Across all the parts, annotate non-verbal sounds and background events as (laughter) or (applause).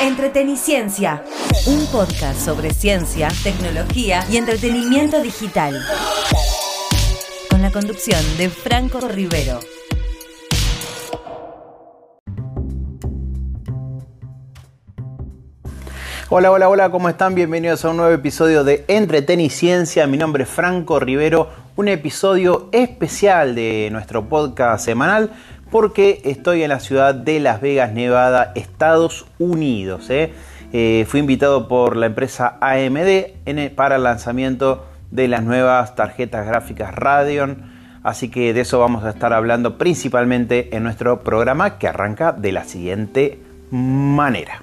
Entreteniciencia, un podcast sobre ciencia, tecnología y entretenimiento digital. Con la conducción de Franco Rivero. Hola, hola, hola, ¿cómo están? Bienvenidos a un nuevo episodio de Entreteniciencia. Mi nombre es Franco Rivero, un episodio especial de nuestro podcast semanal porque estoy en la ciudad de Las Vegas, Nevada, Estados Unidos. ¿eh? Eh, fui invitado por la empresa AMD para el lanzamiento de las nuevas tarjetas gráficas Radeon. Así que de eso vamos a estar hablando principalmente en nuestro programa que arranca de la siguiente manera.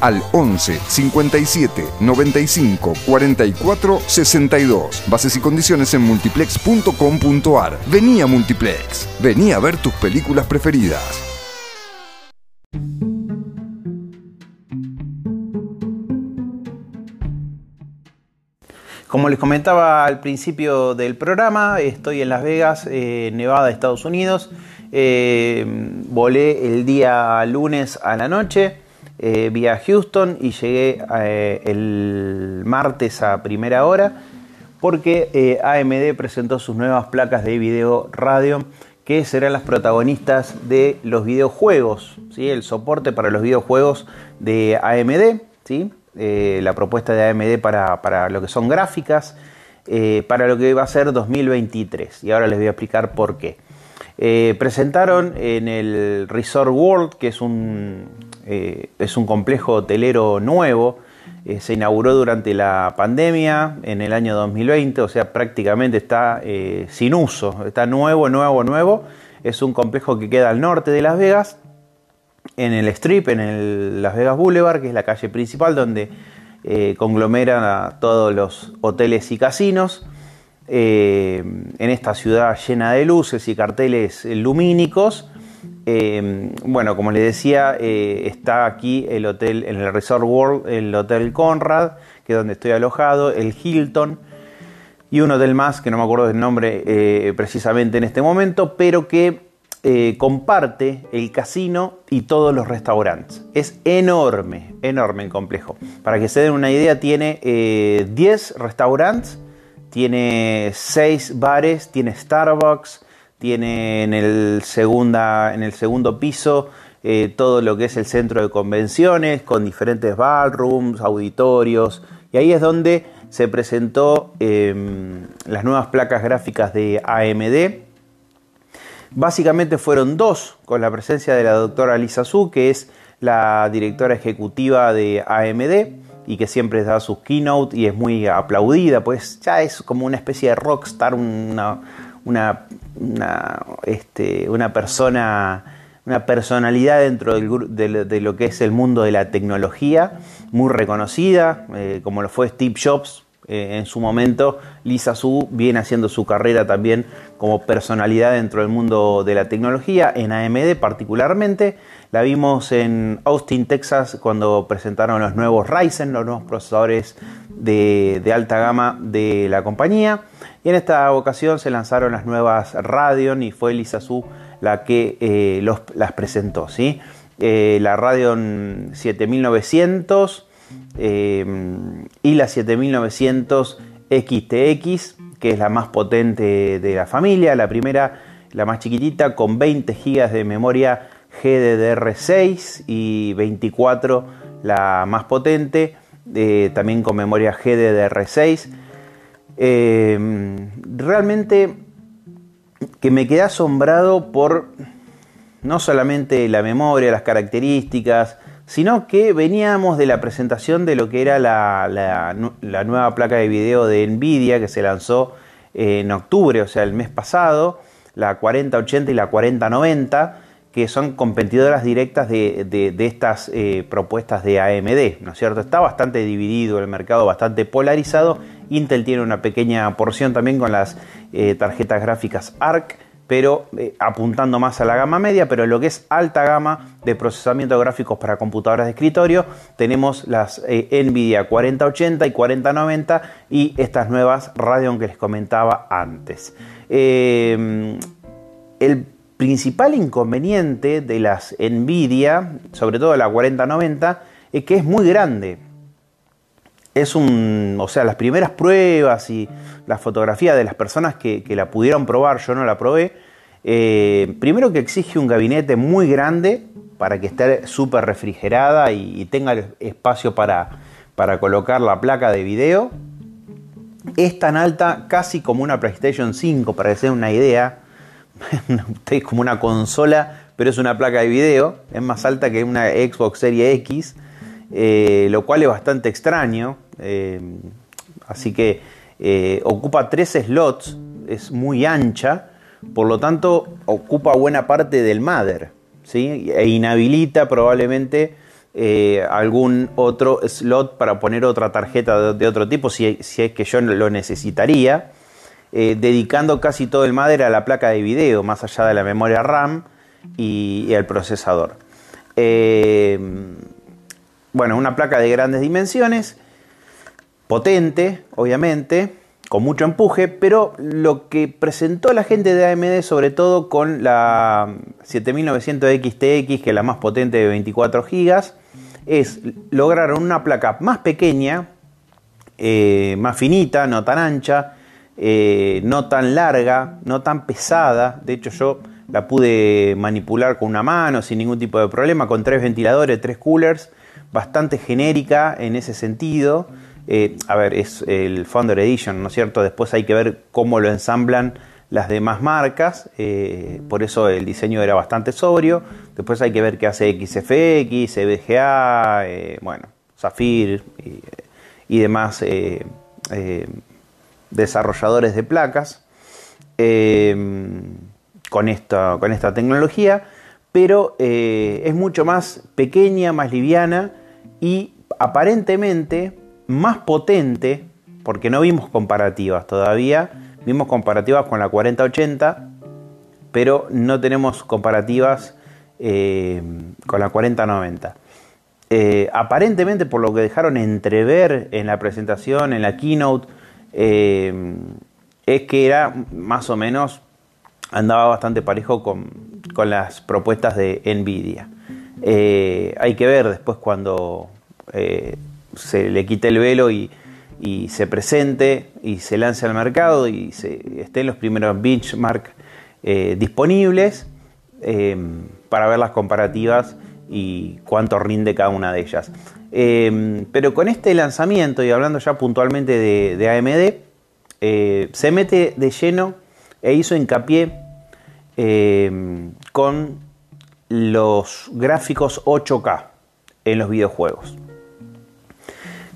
al 11 57 95 44 62. Bases y condiciones en multiplex.com.ar. Vení a Multiplex. Vení a ver tus películas preferidas. Como les comentaba al principio del programa, estoy en Las Vegas, eh, Nevada, Estados Unidos. Eh, volé el día lunes a la noche eh, vía Houston y llegué eh, el martes a primera hora porque eh, AMD presentó sus nuevas placas de video radio que serán las protagonistas de los videojuegos, ¿sí? el soporte para los videojuegos de AMD, ¿sí? la propuesta de AMD para, para, lo que son gráficas, para lo que va a ser 2023 y ahora les voy a explicar por qué. presentaron en el Resort World, que es un, eh, es un complejo hotelero nuevo. Eh, se inauguró durante la pandemia en el año 2020, o sea, prácticamente está eh, sin uso, está nuevo, nuevo, nuevo. Es un complejo que queda al norte de Las Vegas, en el Strip, en el Las Vegas Boulevard, que es la calle principal donde conglomeran a todos los hoteles y casinos. en esta ciudad llena de luces y carteles lumínicos, eh, bueno, como les decía, eh, está aquí el hotel, en el Resort World, el Hotel Conrad, que es donde estoy alojado, el Hilton y un hotel más, que no me acuerdo del nombre eh, precisamente en este momento, pero que comparte el casino y todos los restaurantes. Es enorme, enorme el complejo. Para que se den una idea, tiene 10 restaurantes, tiene 6 bares, tiene Starbucks, tiene en el, segunda, en el segundo piso eh, todo lo que es el centro de convenciones con diferentes ballrooms, auditorios, y ahí es donde se presentó em, las nuevas placas gráficas de AMD. Básicamente fueron dos, con la presencia de la doctora Lisa Su, que es la directora ejecutiva de AMD y que siempre da sus keynote y es muy aplaudida, pues ya es como una especie de rockstar, una, una una, este, una persona, una personalidad dentro de, lo que es el mundo de la tecnología, muy reconocida, eh, como lo fue Steve Jobs eh, en su momento. Lisa Su viene haciendo su carrera también como personalidad dentro del mundo de la tecnología, en AMD particularmente. La vimos en Austin, Texas, cuando presentaron los nuevos Ryzen, los nuevos procesadores de, alta gama de la compañía. Y en esta ocasión se lanzaron las nuevas Radeon y fue Lisa Su la que eh, las presentó. ¿sí? Eh, la Radeon 7900 eh, y la 7900 XTX, que es la más potente de la familia. La primera, la más chiquitita, con 20 GB de memoria GDDR6 y 24 la más potente, también con memoria GDDR6. Em, realmente que me quedé asombrado por no solamente la memoria, las características, sino que veníamos de la presentación de lo que era la, nueva placa de video de Nvidia que se lanzó en octubre, o sea, el mes pasado, la 4080 y la 4090, que son competidoras directas de, estas eh, propuestas de AMD, ¿no es cierto? Está bastante dividido el mercado, bastante polarizado. Intel tiene una pequeña porción también con las eh, tarjetas gráficas ARC, pero eh, apuntando más a la gama media, pero lo que es alta gama de procesamiento de gráficos para computadoras de escritorio, tenemos las Nvidia 4080 y 4090 y estas nuevas Radeon que les comentaba antes. el principal inconveniente de las Nvidia, sobre todo la 4090, es que es muy grande. Es un, o sea, las primeras pruebas y la fotografía de las personas que, la pudieron probar, yo no la probé, eh, primero que exige un gabinete muy grande para que esté súper refrigerada y, tenga espacio para, para colocar la placa de video. Es tan alta casi como una PlayStation 5, para que se una idea (laughs) es como una consola, pero es una placa de video, es más alta que una Xbox Series X, eh, lo cual es bastante extraño. Eh, así que eh, ocupa tres slots, es muy ancha, por lo tanto ocupa buena parte del mother, ¿sí? e inhabilita probablemente algún otro slot para poner otra tarjeta de, otro tipo, si, si es que yo lo necesitaría. Eh, dedicando casi todo el madre a la placa de video, más allá de la memoria RAM y, al procesador. Eh, bueno, una placa de grandes dimensiones, potente, obviamente, con mucho empuje, pero lo que presentó la gente de AMD, sobre todo con la 7900 XTX, que es la más potente de 24 GB, es lograr una placa más pequeña, eh, más finita, no tan ancha, eh, no tan larga, no tan pesada. De hecho, yo la pude manipular con una mano sin ningún tipo de problema, con tres ventiladores, tres coolers, bastante genérica en ese sentido. Eh, a ver, es el Founder Edition, ¿no es cierto? Después hay que ver cómo lo ensamblan las demás marcas, eh, por eso el diseño era bastante sobrio. Después hay que ver qué hace XFX, EVGA, bueno, Zafir y demás desarrolladores de placas con, esta, con esta tecnología, pero eh, es mucho más pequeña, más liviana y aparentemente más potente, porque no vimos comparativas todavía, vimos comparativas con la 4080, pero no tenemos comparativas em, con la 4090. Eh, aparentemente, por lo que dejaron entrever en la presentación, en la keynote, eh, es que era más o menos, andaba bastante parejo con, las propuestas de Nvidia. Eh, hay que ver después cuando eh, se le quite el velo y, se presente y se lance al mercado y se, estén los primeros benchmark disponibles para ver las comparativas y cuánto rinde cada una de ellas. Em, pero con este lanzamiento, y hablando ya puntualmente de, AMD, eh, se mete de lleno e hizo hincapié em, con los gráficos 8K en los videojuegos.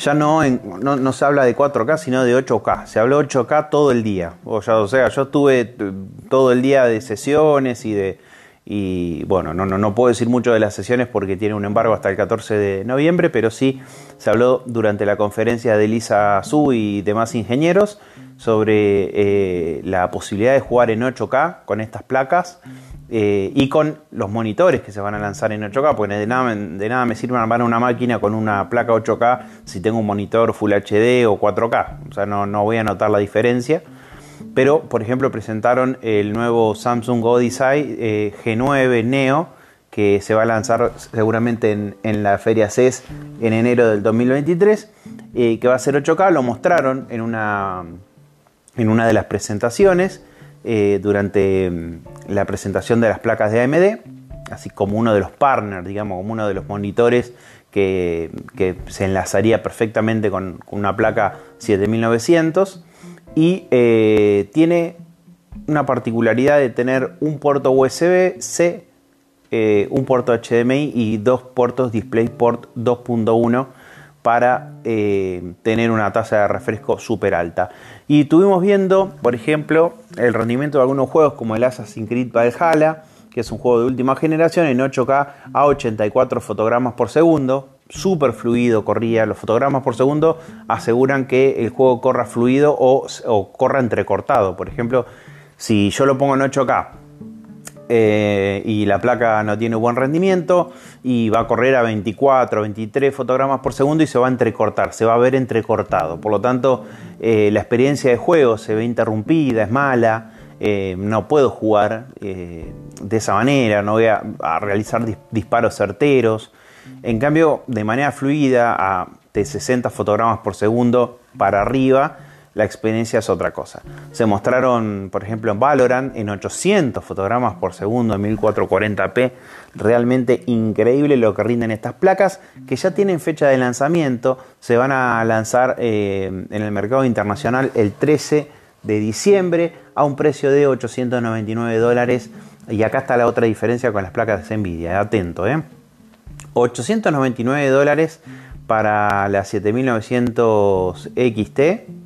Ya no, no, se habla de 4K, sino de 8K. Se habló 8K todo el día. O, sea, yo estuve eh, todo el día de sesiones y de, y bueno, no, no, no, puedo decir mucho de las sesiones porque tiene un embargo hasta el 14 de noviembre, pero sí se habló durante la conferencia de Lisa Su y demás ingenieros sobre eh, la posibilidad de jugar en 8K con estas placas eh, y con los monitores que se van a lanzar en 8K, porque de nada, de nada me sirve armar una máquina con una placa 8K si tengo un monitor Full HD o 4K, o sea, no, no voy a notar la diferencia. Pero por ejemplo presentaron el nuevo Samsung Odyssey eh, G9 Neo que se va a lanzar seguramente en, la feria CES en enero del 2023, eh, que va a ser 8K, lo mostraron en una, en una de las presentaciones eh, durante mm, la presentación de las placas de AMD, así como uno de los partners, digamos, como uno de los monitores que, se enlazaría perfectamente con, una placa 7900 y eh, tiene una particularidad de tener un puerto USB-C, eh, un puerto HDMI y dos puertos DisplayPort 2.1 para eh, tener una tasa de refresco súper alta. Y estuvimos viendo, por ejemplo, el rendimiento de algunos juegos como el Assassin's Creed Valhalla, que es un juego de última generación en 8K a 84 fotogramas por segundo. Súper fluido corría. Los fotogramas por segundo aseguran que el juego corra fluido o, o corra entrecortado. Por ejemplo, si yo lo pongo en 8K eh, y la placa no tiene buen rendimiento y va a correr a 24, 23 fotogramas por segundo y se va a entrecortar, se va a ver entrecortado. Por lo tanto, eh, la experiencia de juego se ve interrumpida, es mala, eh, no puedo jugar de esa manera, no voy a, realizar disparos certeros. En cambio, de manera fluida, a de 60 fotogramas por segundo para arriba, la experiencia es otra cosa. Se mostraron, por ejemplo, en Valorant en 800 fotogramas por segundo en 1440p. Realmente increíble lo que rinden estas placas, que ya tienen fecha de lanzamiento. Se van a lanzar eh, en el mercado internacional el 13 de diciembre a un precio de 899 dólares. Y acá está la otra diferencia con las placas de Nvidia. Atento, ¿eh? 899 dólares para la 7900 XT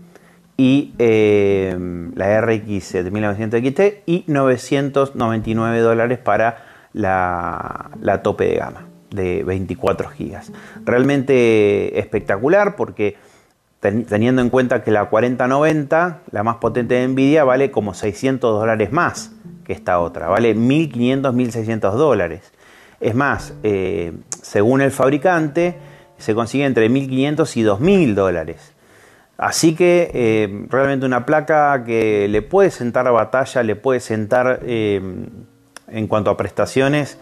y eh, la RX 7900 XT y 999 dólares para la, tope de gama de 24 GB. Realmente espectacular porque teniendo en cuenta que la 4090, la más potente de Nvidia, vale como 600 dólares más que esta otra, vale 1500, 1600 dólares. Es más, eh, según el fabricante, se consigue entre 1500 y 2000 dólares. Así que eh, realmente una placa que le puede sentar a batalla, le puede sentar eh, en cuanto a prestaciones,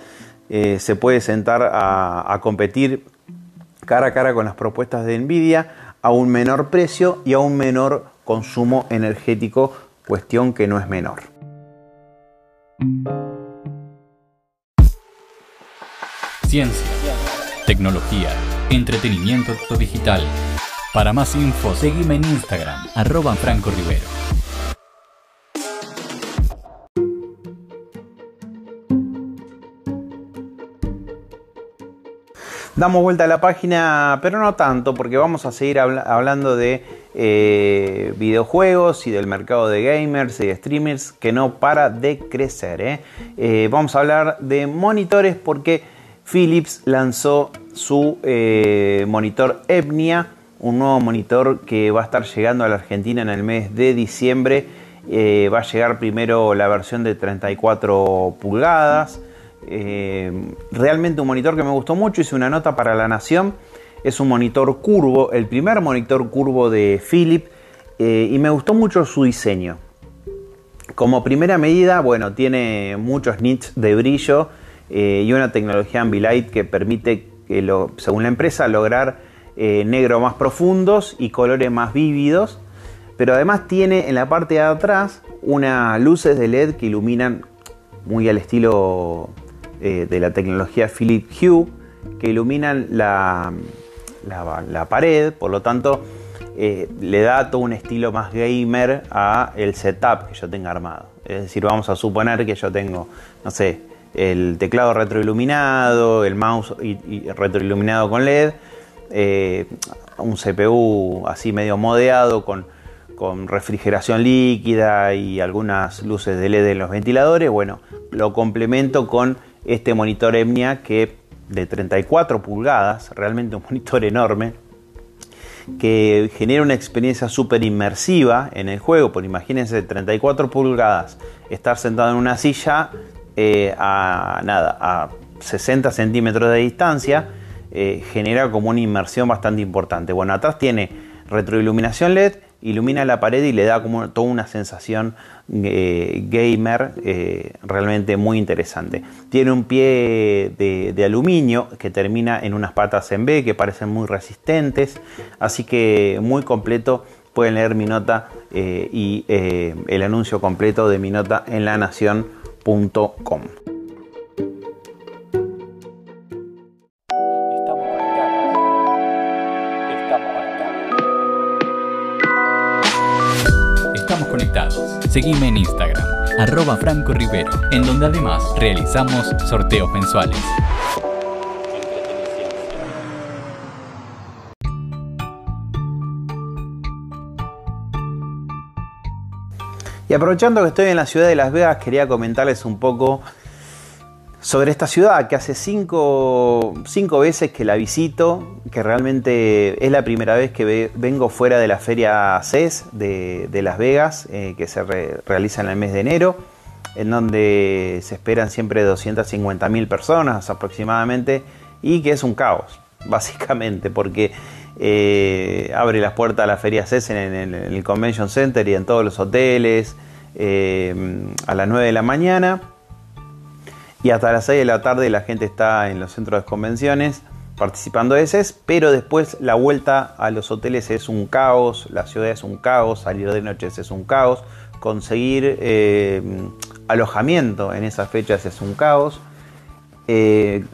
eh, se puede sentar a, a, competir cara a cara con las propuestas de Nvidia a un menor precio y a un menor consumo energético, cuestión que no es menor. Ciencia, tecnología, entretenimiento digital para más info, seguime en Instagram, arroba Franco Rivero. Damos vuelta a la página, pero no tanto, porque vamos a seguir hablando de eh, videojuegos y del mercado de gamers y streamers que no para de crecer. ¿eh? Eh, vamos a hablar de monitores porque Philips lanzó su monitor Etnia un nuevo monitor que va a estar llegando a la Argentina en el mes de diciembre. Eh, va a llegar primero la versión de 34 pulgadas. Eh, realmente un monitor que me gustó mucho. Hice una nota para La Nación. Es un monitor curvo, el primer monitor curvo de Philips. Eh, y me gustó mucho su diseño. Como primera medida, bueno, tiene muchos nits de brillo y una tecnología Ambilight que permite, que lo, según la empresa, lograr eh, negro más profundos y colores más vívidos. Pero además tiene en la parte de atrás unas luces de LED que iluminan muy al estilo eh, de la tecnología Philip Hue, que iluminan la, la, pared, por lo tanto eh, le da todo un estilo más gamer a el setup que yo tenga armado. Es decir, vamos a suponer que yo tengo, no sé, el teclado retroiluminado, el mouse retroiluminado con LED, eh, un CPU así medio modeado con, refrigeración líquida y algunas luces de LED en los ventiladores. Bueno, lo complemento con este monitor Emnia que de 34 pulgadas, realmente un (laughs) monitor enorme, que genera una experiencia súper inmersiva en el juego. Imagínense, 34 pulgadas, estar sentado en una silla eh, a nada, a 60 centímetros de distancia eh, genera como una inmersión bastante importante. Bueno, atrás tiene retroiluminación LED, ilumina la pared y le da como toda una sensación eh, gamer eh, realmente muy interesante. Tiene un pie de, aluminio que termina en unas patas en B que parecen muy resistentes, así que muy completo. Pueden leer mi nota y el anuncio completo de mi nota en lanación.com. Seguime en Instagram, arroba Franco Rivero, en donde además realizamos sorteos mensuales. Y aprovechando que estoy en la ciudad de Las Vegas, quería comentarles un poco sobre esta ciudad que hace cinco, veces que la visito, que realmente es la primera vez que vengo fuera de la feria CES de, Las Vegas, eh, que se realiza en el mes de enero, en donde se esperan siempre 250.000 personas aproximadamente y que es un caos, (laughs) básicamente, porque eh, abre las puertas a la feria CES en, el Convention Center y en todos los hoteles eh, a las 9 de la mañana y hasta las 6 de la tarde la gente está en los centros de convenciones participando de CES, pero después la vuelta a los hoteles es un caos, la ciudad es un caos, salir de noche es un caos, conseguir eh, alojamiento en esas fechas es un caos. Eh,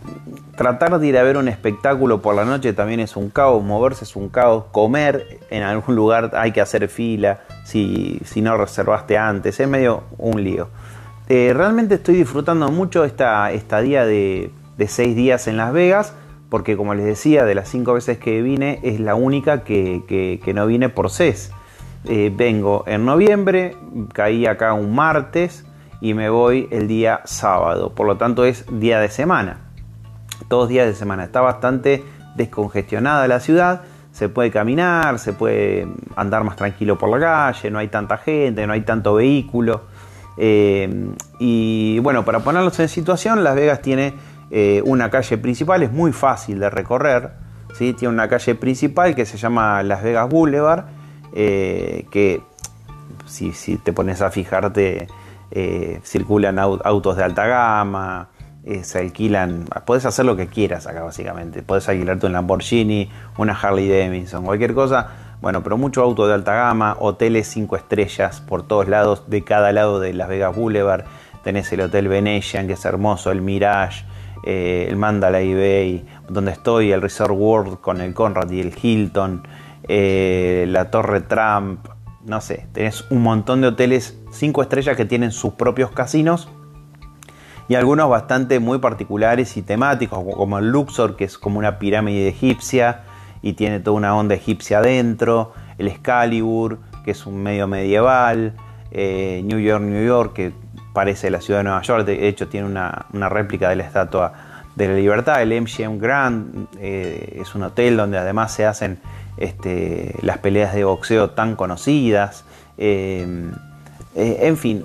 tratar de ir a ver un espectáculo por la noche también es un caos, moverse es un caos, comer en algún lugar hay que hacer fila si, si no reservaste antes, es medio un lío. Eh, realmente estoy disfrutando mucho esta estadía de, seis días en Las Vegas, porque como les decía, de las cinco veces que vine, es la única que, no vine por CES. Eh, vengo en noviembre, caí acá un martes y me voy el día sábado, por lo tanto es día de semana. Todos días de semana. Está bastante descongestionada la ciudad, se puede caminar, se puede andar más tranquilo por la calle, no hay tanta gente, no hay tanto vehículo. Eh, y bueno, para ponerlos en situación, Las Vegas tiene eh, una calle principal, es muy fácil de recorrer. ¿sí? Tiene una calle principal que se llama Las Vegas Boulevard, eh, que si, te pones a fijarte, circulan autos de alta gama, se alquilan, puedes hacer lo que quieras acá básicamente, puedes alquilarte un Lamborghini, una Harley Davidson, cualquier cosa bueno, pero mucho auto de alta gama, hoteles 5 estrellas por todos lados, de cada lado de Las Vegas Boulevard. Tenés el Hotel Venetian, que es hermoso, el Mirage, eh, el Mandalay Bay, donde estoy, el Resort World con el Conrad y el Hilton, eh, la Torre Trump, no sé, tenés un montón de hoteles 5 estrellas que tienen sus propios casinos y algunos bastante muy particulares y temáticos, como el Luxor, que es como una pirámide egipcia, y tiene toda una onda egipcia adentro, el Excalibur, que es un medio medieval, eh, New York, New York, que parece la ciudad de Nueva York, de hecho tiene una, réplica de la Estatua de la Libertad, el MGM Grand eh, es un hotel donde además se hacen este, las peleas de boxeo tan conocidas. Eh, en fin,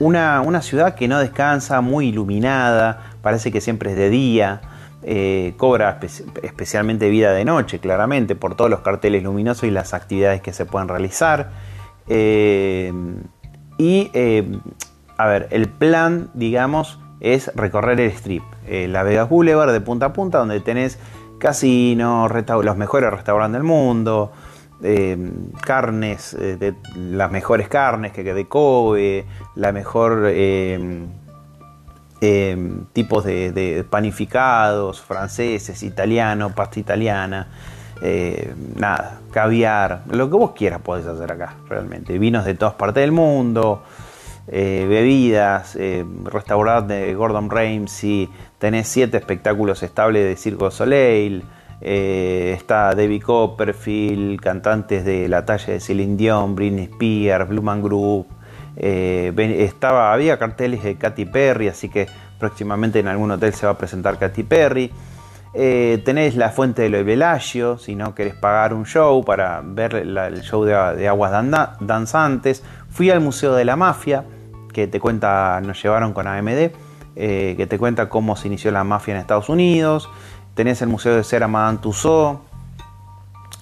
una, una ciudad que no descansa, muy iluminada, parece que siempre es de día. Eh, cobra especialmente vida de noche, claramente, por todos los carteles luminosos y las actividades que se pueden realizar. Eh, y, eh, a ver, el plan, digamos, es recorrer el strip, la Vegas Boulevard de punta a punta, donde tenés casinos, los mejores restaurantes del mundo, carnes, de, las mejores carnes que de Kobe, la mejor Em, tipos de, panificados, franceses, italianos, pasta italiana, eh, nada, caviar, lo que vos quieras podés hacer acá, realmente. Vinos de todas partes del mundo, eh, bebidas, eh, restaurante de Gordon Ramsay, tenés siete espectáculos estables de Circo Soleil, está Debbie Copperfield, cantantes de la talla de Celine Dion, Britney Spears, Blue Man Group, eh, estaba, había carteles de Katy Perry, así que próximamente en algún hotel se va a presentar Katy Perry. Eh, tenéis la fuente de Bellagio, si no querés pagar un show para ver el show de, aguas danzantes. Fui al Museo de la Mafia, que te cuenta, nos llevaron con AMD, eh, que te cuenta cómo se inició la mafia en Estados Unidos. Tenés el Museo de Cera Madame Tussauds,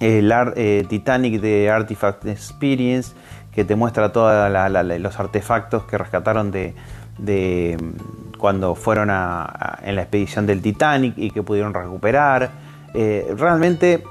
el Titanic de Artifact Experience, que te muestra todos los artefactos que rescataron de, cuando fueron en la expedición del Titanic y que pudieron recuperar. Eh, realmente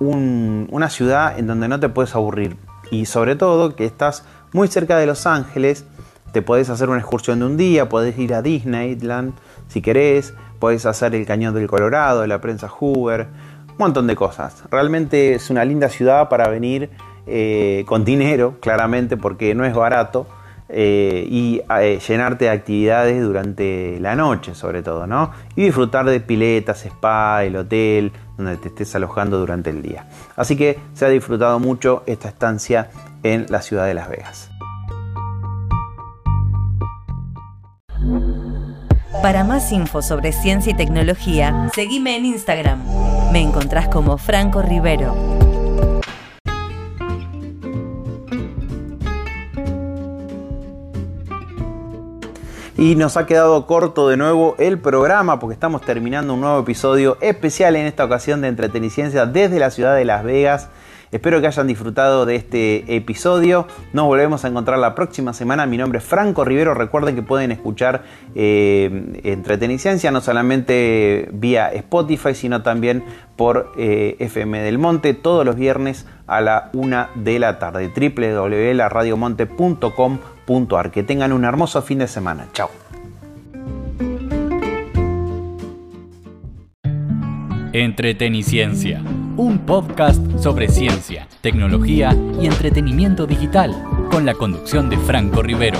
una ciudad en donde no te puedes aburrir y sobre todo que estás muy cerca de Los Ángeles, te puedes hacer una excursión de un día, puedes ir a Disneyland si querés, puedes hacer el Cañón del Colorado, la prensa Hoover, un montón de cosas. Realmente es una linda ciudad para venir eh, con dinero, claramente, porque no es barato, eh, y eh, llenarte de actividades durante la noche, sobre todo, ¿no? Y disfrutar de piletas, spa, el hotel, donde te estés alojando durante el día. Así que se ha disfrutado mucho esta estancia en la ciudad de Las Vegas. Para más info sobre ciencia y tecnología, seguime en Instagram. Me encontrás como Franco Rivero. Y nos ha quedado corto de nuevo el programa porque estamos terminando un nuevo episodio especial en esta ocasión de Entreteniciencia desde la ciudad de Las Vegas. Espero que hayan disfrutado de este episodio. Nos volvemos a encontrar la próxima semana. Mi nombre es Franco Rivero. Recuerden que pueden escuchar eh, Entreteniciencia no solamente vía Spotify, sino también por eh, FM del Monte todos los viernes a la una de la tarde. www.radiomonte.com.ar. Que tengan un hermoso fin de semana. Chao. Entreteniciencia, un podcast sobre ciencia, tecnología y entretenimiento digital, con la conducción de Franco Rivero.